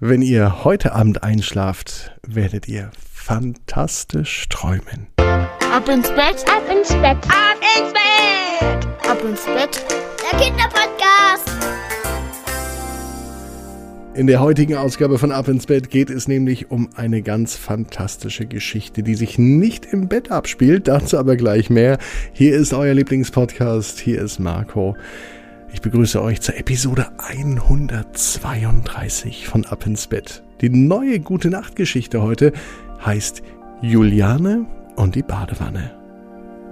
Wenn ihr heute Abend einschlaft, werdet ihr fantastisch träumen. Ab ins Bett, ab ins Bett, ab ins Bett, ab ins Bett. Der Kinderpodcast. In der heutigen Ausgabe von Ab ins Bett geht es nämlich um eine ganz fantastische Geschichte, die sich nicht im Bett abspielt, dazu aber gleich mehr. Hier ist euer Lieblingspodcast, hier ist Marco. Ich begrüße euch zur Episode 132 von Ab ins Bett. Die neue gute Nachtgeschichte heute heißt Juliane und die Badewanne.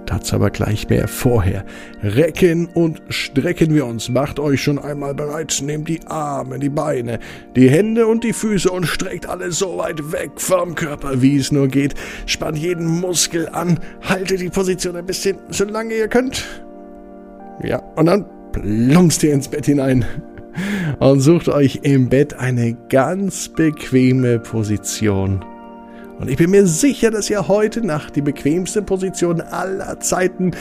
Dazu aber gleich mehr vorher. Recken und strecken wir uns. Macht euch schon einmal bereit. Nehmt die Arme, die Beine, die Hände und die Füße und streckt alles so weit weg vom Körper, wie es nur geht. Spannt jeden Muskel an. Haltet die Position ein bisschen, solange ihr könnt. Ja, und dann plumpst ihr ins Bett hinein und sucht euch im Bett eine ganz bequeme Position. Und ich bin mir sicher, dass ihr heute Nacht die bequemste Position aller Zeiten,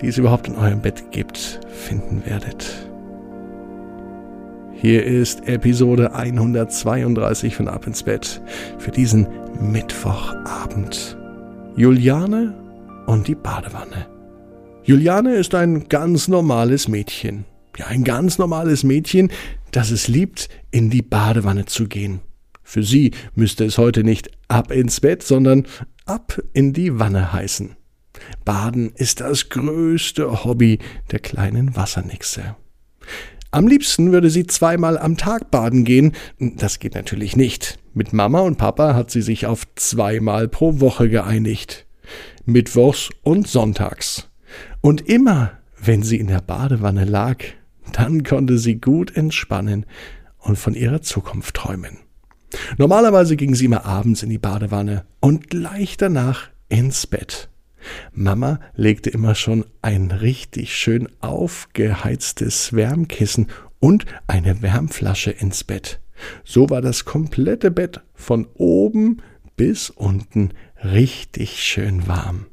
die es überhaupt in eurem Bett gibt, finden werdet. Hier ist Episode 132 von Ab ins Bett für diesen Mittwochabend. Juliane und die Badewanne. Juliane ist ein ganz normales Mädchen. Ja, ein ganz normales Mädchen, das es liebt, in die Badewanne zu gehen. Für sie müsste es heute nicht ab ins Bett, sondern ab in die Wanne heißen. Baden ist das größte Hobby der kleinen Wassernixe. Am liebsten würde sie zweimal am Tag baden gehen. Das geht natürlich nicht. Mit Mama und Papa hat sie sich auf zweimal pro Woche geeinigt. Mittwochs und sonntags. Und immer, wenn sie in der Badewanne lag, dann konnte sie gut entspannen und von ihrer Zukunft träumen. Normalerweise ging sie immer abends in die Badewanne und gleich danach ins Bett. Mama legte immer schon ein richtig schön aufgeheiztes Wärmkissen und eine Wärmflasche ins Bett. So war das komplette Bett von oben bis unten richtig schön warm.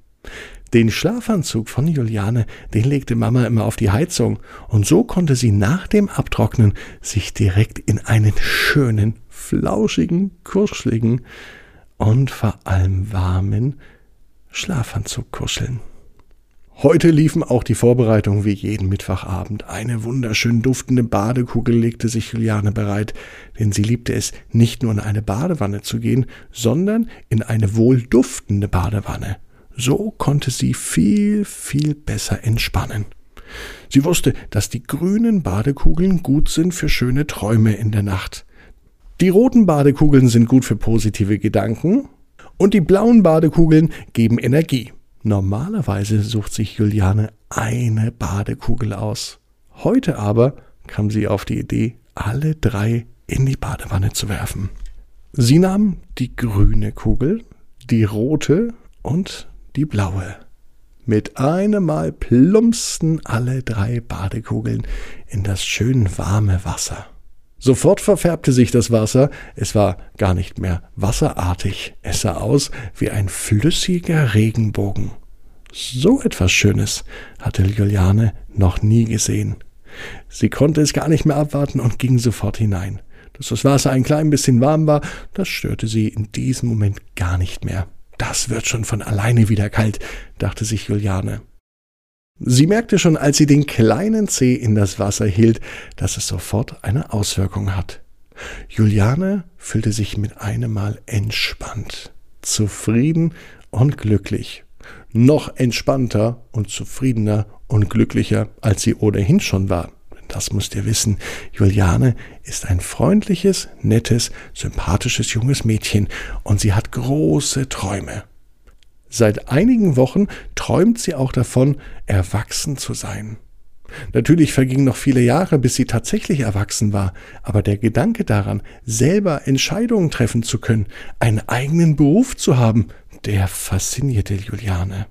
Den Schlafanzug von Juliane, den legte Mama immer auf die Heizung, und so konnte sie nach dem Abtrocknen sich direkt in einen schönen, flauschigen, kuscheligen und vor allem warmen Schlafanzug kuscheln. Heute liefen auch die Vorbereitungen wie jeden Mittwochabend. Eine wunderschön duftende Badekugel legte sich Juliane bereit, denn sie liebte es, nicht nur in eine Badewanne zu gehen, sondern in eine wohlduftende Badewanne. So konnte sie viel, viel besser entspannen. Sie wusste, dass die grünen Badekugeln gut sind für schöne Träume in der Nacht. Die roten Badekugeln sind gut für positive Gedanken und die blauen Badekugeln geben Energie. Normalerweise sucht sich Juliane eine Badekugel aus. Heute aber kam sie auf die Idee, alle drei in die Badewanne zu werfen. Sie nahm die grüne Kugel, die rote und die blaue. Mit einem Mal plumpsten alle drei Badekugeln in das schön warme Wasser. Sofort verfärbte sich das Wasser, es war gar nicht mehr wasserartig, es sah aus wie ein flüssiger Regenbogen. So etwas Schönes hatte Juliane noch nie gesehen. Sie konnte es gar nicht mehr abwarten und ging sofort hinein. Dass das Wasser ein klein bisschen warm war, das störte sie in diesem Moment gar nicht mehr. Das wird schon von alleine wieder kalt, dachte sich Juliane. Sie merkte schon, als sie den kleinen Zeh in das Wasser hielt, dass es sofort eine Auswirkung hat. Juliane fühlte sich mit einem Mal entspannt, zufrieden und glücklich. Noch entspannter und zufriedener und glücklicher, als sie ohnehin schon war das müsst ihr wissen, Juliane ist ein freundliches, nettes, sympathisches junges Mädchen und sie hat große Träume. Seit einigen Wochen träumt sie auch davon, erwachsen zu sein. Natürlich vergingen noch viele Jahre, bis sie tatsächlich erwachsen war, aber der Gedanke daran, selber Entscheidungen treffen zu können, einen eigenen Beruf zu haben, der faszinierte Juliane.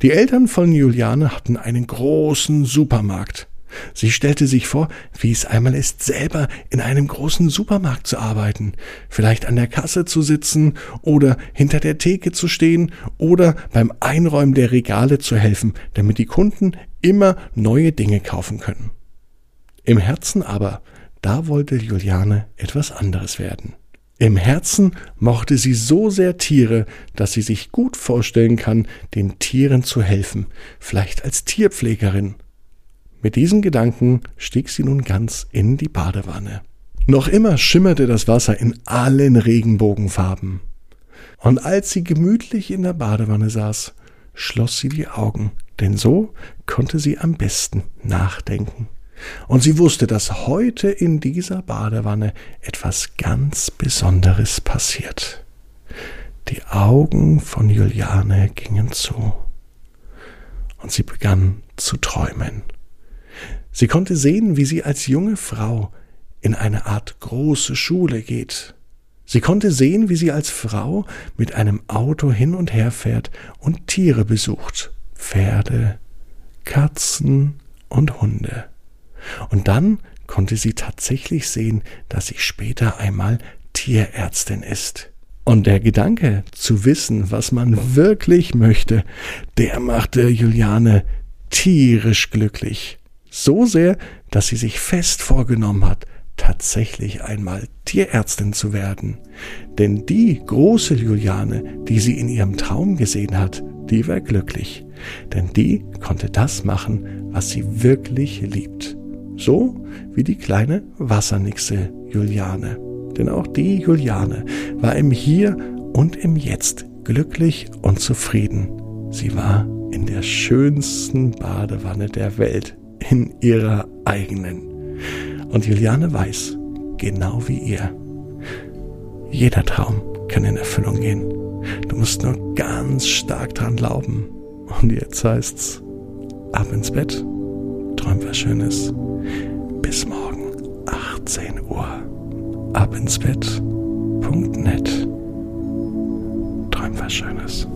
Die Eltern von Juliane hatten einen großen Supermarkt. Sie stellte sich vor, wie es einmal ist, selber in einem großen Supermarkt zu arbeiten, vielleicht an der Kasse zu sitzen oder hinter der Theke zu stehen oder beim Einräumen der Regale zu helfen, damit die Kunden immer neue Dinge kaufen können. Im Herzen aber da wollte Juliane etwas anderes werden. Im Herzen mochte sie so sehr Tiere, dass sie sich gut vorstellen kann, den Tieren zu helfen, vielleicht als Tierpflegerin. Mit diesen Gedanken stieg sie nun ganz in die Badewanne. Noch immer schimmerte das Wasser in allen Regenbogenfarben. Und als sie gemütlich in der Badewanne saß, schloss sie die Augen, denn so konnte sie am besten nachdenken. Und sie wusste, dass heute in dieser Badewanne etwas ganz Besonderes passiert. Die Augen von Juliane gingen zu. Und sie begann zu träumen. Sie konnte sehen, wie sie als junge Frau in eine Art große Schule geht. Sie konnte sehen, wie sie als Frau mit einem Auto hin und her fährt und Tiere besucht. Pferde, Katzen und Hunde. Und dann konnte sie tatsächlich sehen, dass sie später einmal Tierärztin ist. Und der Gedanke zu wissen, was man wirklich möchte, der machte Juliane tierisch glücklich. So sehr, dass sie sich fest vorgenommen hat, tatsächlich einmal Tierärztin zu werden. Denn die große Juliane, die sie in ihrem Traum gesehen hat, die war glücklich. Denn die konnte das machen, was sie wirklich liebt. So wie die kleine Wassernixe Juliane. Denn auch die Juliane war im Hier und im Jetzt glücklich und zufrieden. Sie war in der schönsten Badewanne der Welt, in ihrer eigenen. Und Juliane weiß, genau wie ihr, jeder Traum kann in Erfüllung gehen. Du musst nur ganz stark dran glauben. Und jetzt heißt's, ab ins Bett, träum was Schönes. Bis morgen, 18 Uhr. Ab ins Bett. Punkt net. Träum was Schönes.